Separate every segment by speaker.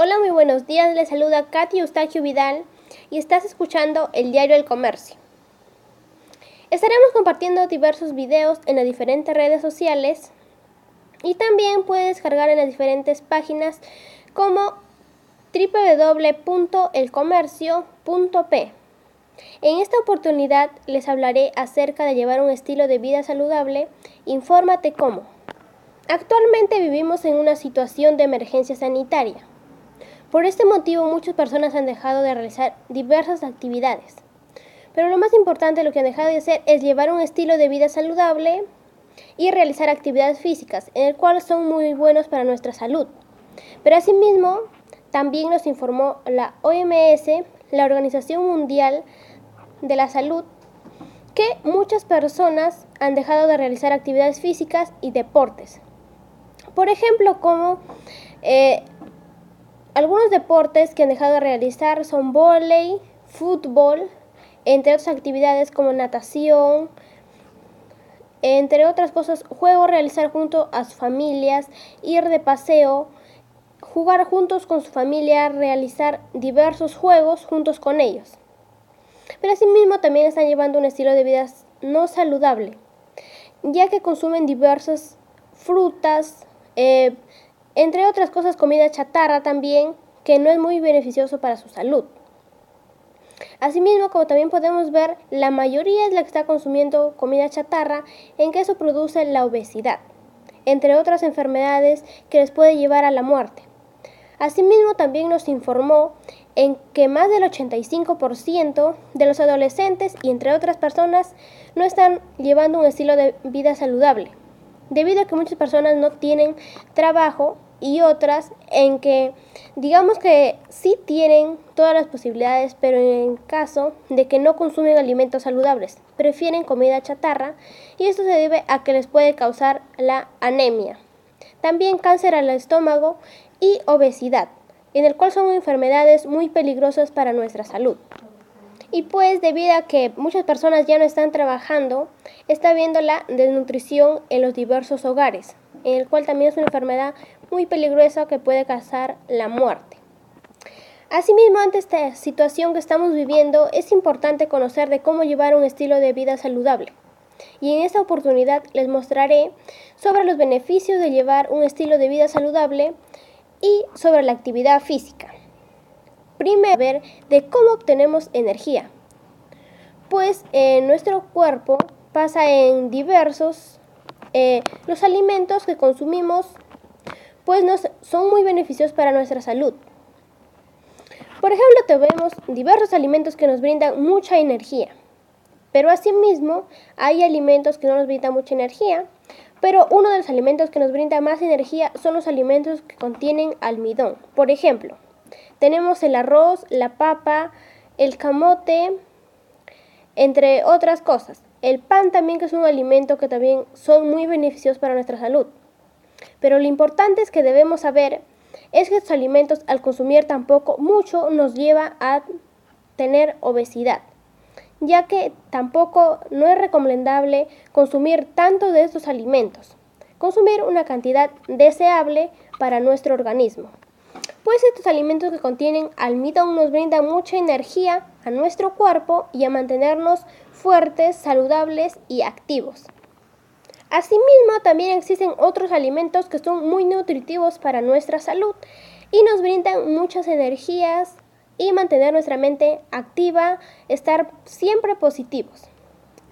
Speaker 1: Hola, muy buenos días. Les saluda Katy Eustaquio Vidal y estás escuchando el Diario del Comercio. Estaremos compartiendo diversos videos en las diferentes redes sociales y también puedes descargar en las diferentes páginas como www.elcomercio.p. En esta oportunidad les hablaré acerca de llevar un estilo de vida saludable. Infórmate cómo. Actualmente vivimos en una situación de emergencia sanitaria. Por este motivo muchas personas han dejado de realizar diversas actividades. Pero lo más importante lo que han dejado de hacer es llevar un estilo de vida saludable y realizar actividades físicas, en el cual son muy buenos para nuestra salud. Pero asimismo, también nos informó la OMS, la Organización Mundial de la Salud, que muchas personas han dejado de realizar actividades físicas y deportes. Por ejemplo, como eh, algunos deportes que han dejado de realizar son volei, fútbol, entre otras actividades como natación, entre otras cosas, juego realizar junto a sus familias, ir de paseo, jugar juntos con su familia, realizar diversos juegos juntos con ellos. Pero asimismo también están llevando un estilo de vida no saludable, ya que consumen diversas frutas, eh, entre otras cosas comida chatarra también, que no es muy beneficioso para su salud. Asimismo, como también podemos ver, la mayoría es la que está consumiendo comida chatarra, en que eso produce la obesidad, entre otras enfermedades que les puede llevar a la muerte. Asimismo, también nos informó en que más del 85% de los adolescentes y entre otras personas no están llevando un estilo de vida saludable, debido a que muchas personas no tienen trabajo y otras en que digamos que sí tienen todas las posibilidades, pero en caso de que no consumen alimentos saludables, prefieren comida chatarra y esto se debe a que les puede causar la anemia. También cáncer al estómago y obesidad, en el cual son enfermedades muy peligrosas para nuestra salud. Y pues debido a que muchas personas ya no están trabajando, está habiendo la desnutrición en los diversos hogares, el cual también es una enfermedad muy peligrosa que puede causar la muerte. Asimismo, ante esta situación que estamos viviendo, es importante conocer de cómo llevar un estilo de vida saludable. Y en esta oportunidad les mostraré sobre los beneficios de llevar un estilo de vida saludable y sobre la actividad física. Primero, ver de cómo obtenemos energía. Pues en nuestro cuerpo pasa en diversos eh, los alimentos que consumimos pues nos, son muy beneficiosos para nuestra salud. Por ejemplo, tenemos diversos alimentos que nos brindan mucha energía, pero asimismo hay alimentos que no nos brindan mucha energía, pero uno de los alimentos que nos brinda más energía son los alimentos que contienen almidón. Por ejemplo, tenemos el arroz, la papa, el camote, entre otras cosas. El pan también que es un alimento que también son muy beneficiosos para nuestra salud. Pero lo importante es que debemos saber es que estos alimentos al consumir tampoco mucho nos lleva a tener obesidad, ya que tampoco no es recomendable consumir tanto de estos alimentos, consumir una cantidad deseable para nuestro organismo. Pues estos alimentos que contienen almidón nos brindan mucha energía a nuestro cuerpo y a mantenernos fuertes, saludables y activos. Asimismo, también existen otros alimentos que son muy nutritivos para nuestra salud y nos brindan muchas energías y mantener nuestra mente activa, estar siempre positivos.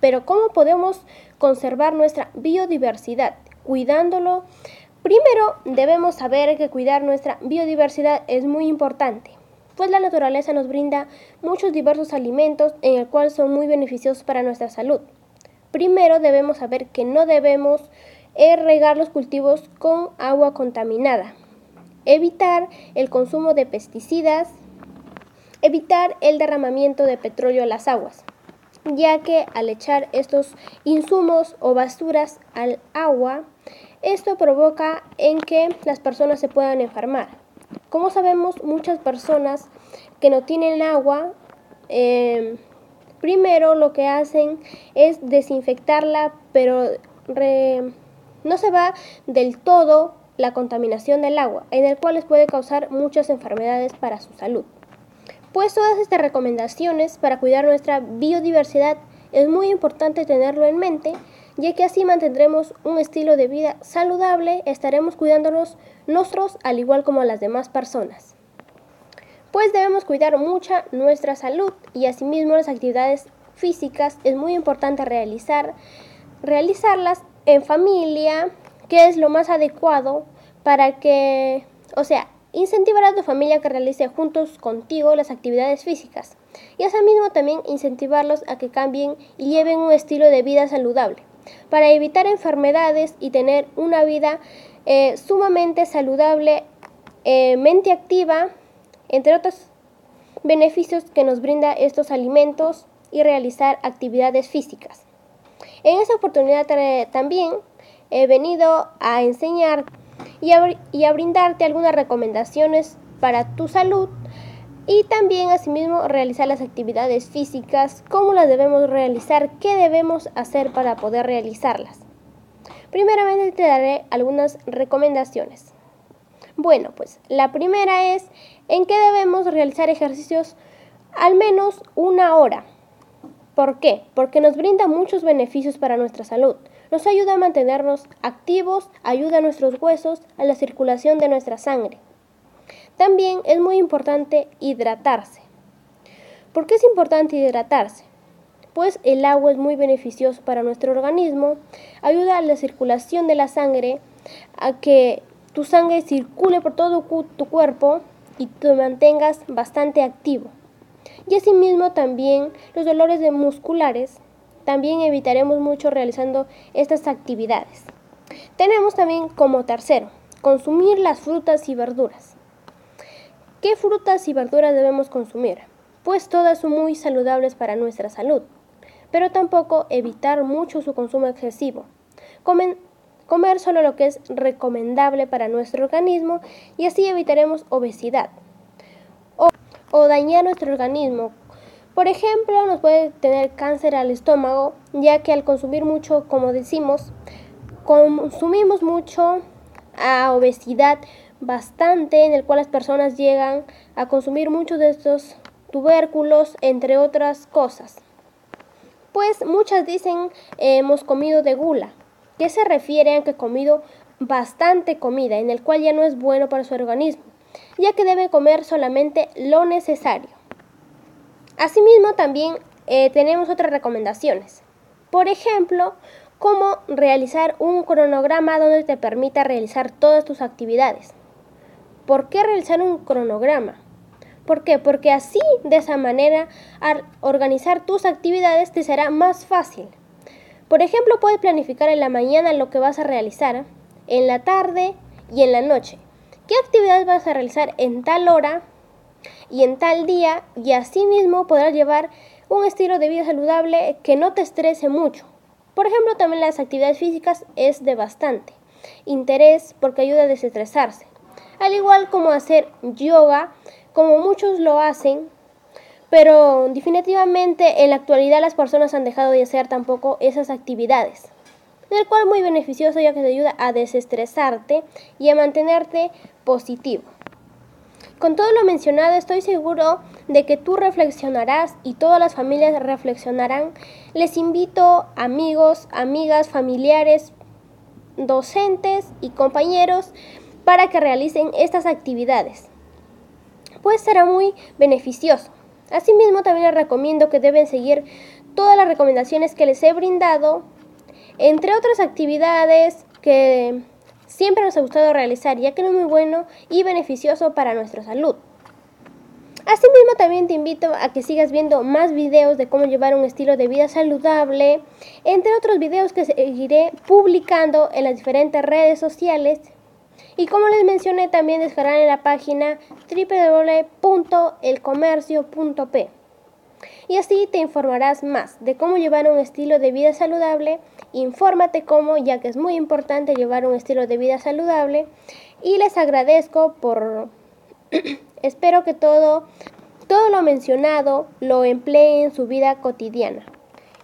Speaker 1: Pero ¿cómo podemos conservar nuestra biodiversidad? Cuidándolo. Primero debemos saber que cuidar nuestra biodiversidad es muy importante, pues la naturaleza nos brinda muchos diversos alimentos en el cual son muy beneficiosos para nuestra salud. Primero debemos saber que no debemos eh, regar los cultivos con agua contaminada. Evitar el consumo de pesticidas. Evitar el derramamiento de petróleo a las aguas, ya que al echar estos insumos o basuras al agua, esto provoca en que las personas se puedan enfermar. Como sabemos, muchas personas que no tienen agua eh, Primero lo que hacen es desinfectarla, pero no se va del todo la contaminación del agua, en el cual les puede causar muchas enfermedades para su salud. Pues todas estas recomendaciones para cuidar nuestra biodiversidad es muy importante tenerlo en mente, ya que así mantendremos un estilo de vida saludable, estaremos cuidándonos nosotros al igual como las demás personas. Pues debemos cuidar mucha nuestra salud y asimismo las actividades físicas. Es muy importante realizar, realizarlas en familia, que es lo más adecuado para que, o sea, incentivar a tu familia que realice juntos contigo las actividades físicas. Y asimismo también incentivarlos a que cambien y lleven un estilo de vida saludable para evitar enfermedades y tener una vida eh, sumamente saludable, eh, mente activa, entre otros beneficios que nos brinda estos alimentos y realizar actividades físicas. En esta oportunidad también he venido a enseñar y a, brindarte algunas recomendaciones para tu salud y también asimismo realizar las actividades físicas, cómo las debemos realizar, qué debemos hacer para poder realizarlas. Primeramente te daré algunas recomendaciones. Bueno, pues la primera es en qué debemos realizar ejercicios al menos una hora. ¿Por qué? Porque nos brinda muchos beneficios para nuestra salud. Nos ayuda a mantenernos activos, ayuda a nuestros huesos, a la circulación de nuestra sangre. También es muy importante hidratarse. ¿Por qué es importante hidratarse? Pues el agua es muy beneficioso para nuestro organismo, ayuda a la circulación de la sangre, a que tu sangre circule por todo tu cuerpo y te mantengas bastante activo. Y asimismo también los dolores musculares también evitaremos mucho realizando estas actividades. Tenemos también como tercero, consumir las frutas y verduras. ¿Qué frutas y verduras debemos consumir? Pues todas son muy saludables para nuestra salud, pero tampoco evitar mucho su consumo excesivo. comer solo lo que es recomendable para nuestro organismo y así evitaremos obesidad o, o dañar nuestro organismo por ejemplo, nos puede tener cáncer al estómago, ya que al consumir mucho, como decimos, consumimos mucho a obesidad bastante, en el cual las personas llegan a consumir muchos de estos tubérculos, entre otras cosas. Pues muchas dicen hemos comido de gula, que se refiere a que comido bastante comida, en el cual ya no es bueno para su organismo, ya que debe comer solamente lo necesario. Asimismo, también eh, tenemos otras recomendaciones. Por ejemplo, cómo realizar un cronograma donde te permita realizar todas tus actividades. ¿Por qué realizar un cronograma? ¿Por qué? Porque así, de esa manera, organizar tus actividades te será más fácil. Por ejemplo, puedes planificar en la mañana lo que vas a realizar, en la tarde y en la noche. ¿Qué actividades vas a realizar en tal hora y en tal día y así mismo podrás llevar un estilo de vida saludable que no te estrese mucho. Por ejemplo, también las actividades físicas es de bastante interés porque ayuda a desestresarse. Al igual como hacer yoga, como muchos lo hacen, pero definitivamente en la actualidad las personas han dejado de hacer tampoco esas actividades, el cual muy beneficioso ya que te ayuda a desestresarte y a mantenerte positivo. Con todo lo mencionado, estoy seguro de que tú reflexionarás y todas las familias reflexionarán. Les invito, amigos, amigas, familiares, docentes y compañeros, para que realicen estas actividades. Pues será muy beneficioso. Asimismo, también les recomiendo que deben seguir todas las recomendaciones que les he brindado, entre otras actividades que siempre nos ha gustado realizar, ya que es muy bueno y beneficioso para nuestra salud. Asimismo, también te invito a que sigas viendo más videos de cómo llevar un estilo de vida saludable, entre otros videos que seguiré publicando en las diferentes redes sociales. Y como les mencioné, también descargarán en la página www.elcomercio.p y así te informarás más de cómo llevar un estilo de vida saludable. Infórmate cómo, ya que es muy importante llevar un estilo de vida saludable. Y les agradezco por... Espero que todo, todo lo mencionado lo emplee en su vida cotidiana.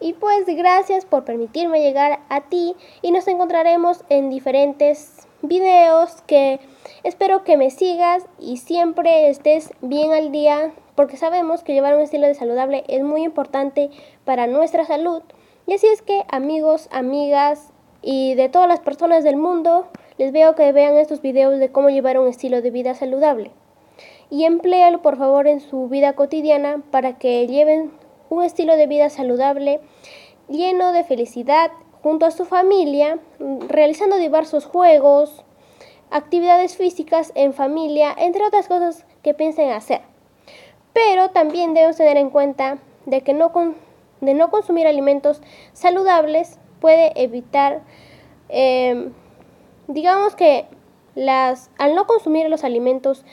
Speaker 1: Y pues gracias por permitirme llegar a ti y nos encontraremos en diferentes videos que espero que me sigas y siempre estés bien al día porque sabemos que llevar un estilo de saludable es muy importante para nuestra salud. Y así es que amigos, amigas y de todas las personas del mundo, les veo que vean estos videos de cómo llevar un estilo de vida saludable. Y empléalo por favor en su vida cotidiana para que lleven un estilo de vida saludable lleno de felicidad junto a su familia, realizando diversos juegos, actividades físicas en familia, entre otras cosas que piensen hacer. Pero también debemos tener en cuenta de que no, de no consumir alimentos saludables puede evitar, em, digamos que las, al no consumir los alimentos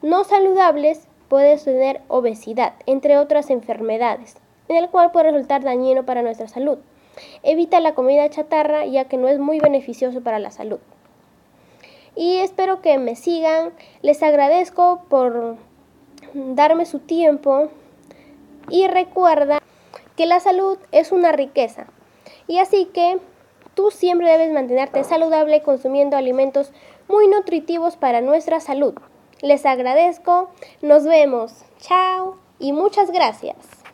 Speaker 1: no saludables puede tener obesidad, entre otras enfermedades, en el cual puede resultar dañino para nuestra salud. Evita la comida chatarra ya que no es muy beneficioso para la salud. Y espero que me sigan. Les agradezco por darme su tiempo. Y recuerda que la salud es una riqueza. Y así que tú siempre debes mantenerte saludable consumiendo alimentos muy nutritivos para nuestra salud. Les agradezco. Nos vemos. Chao y muchas gracias.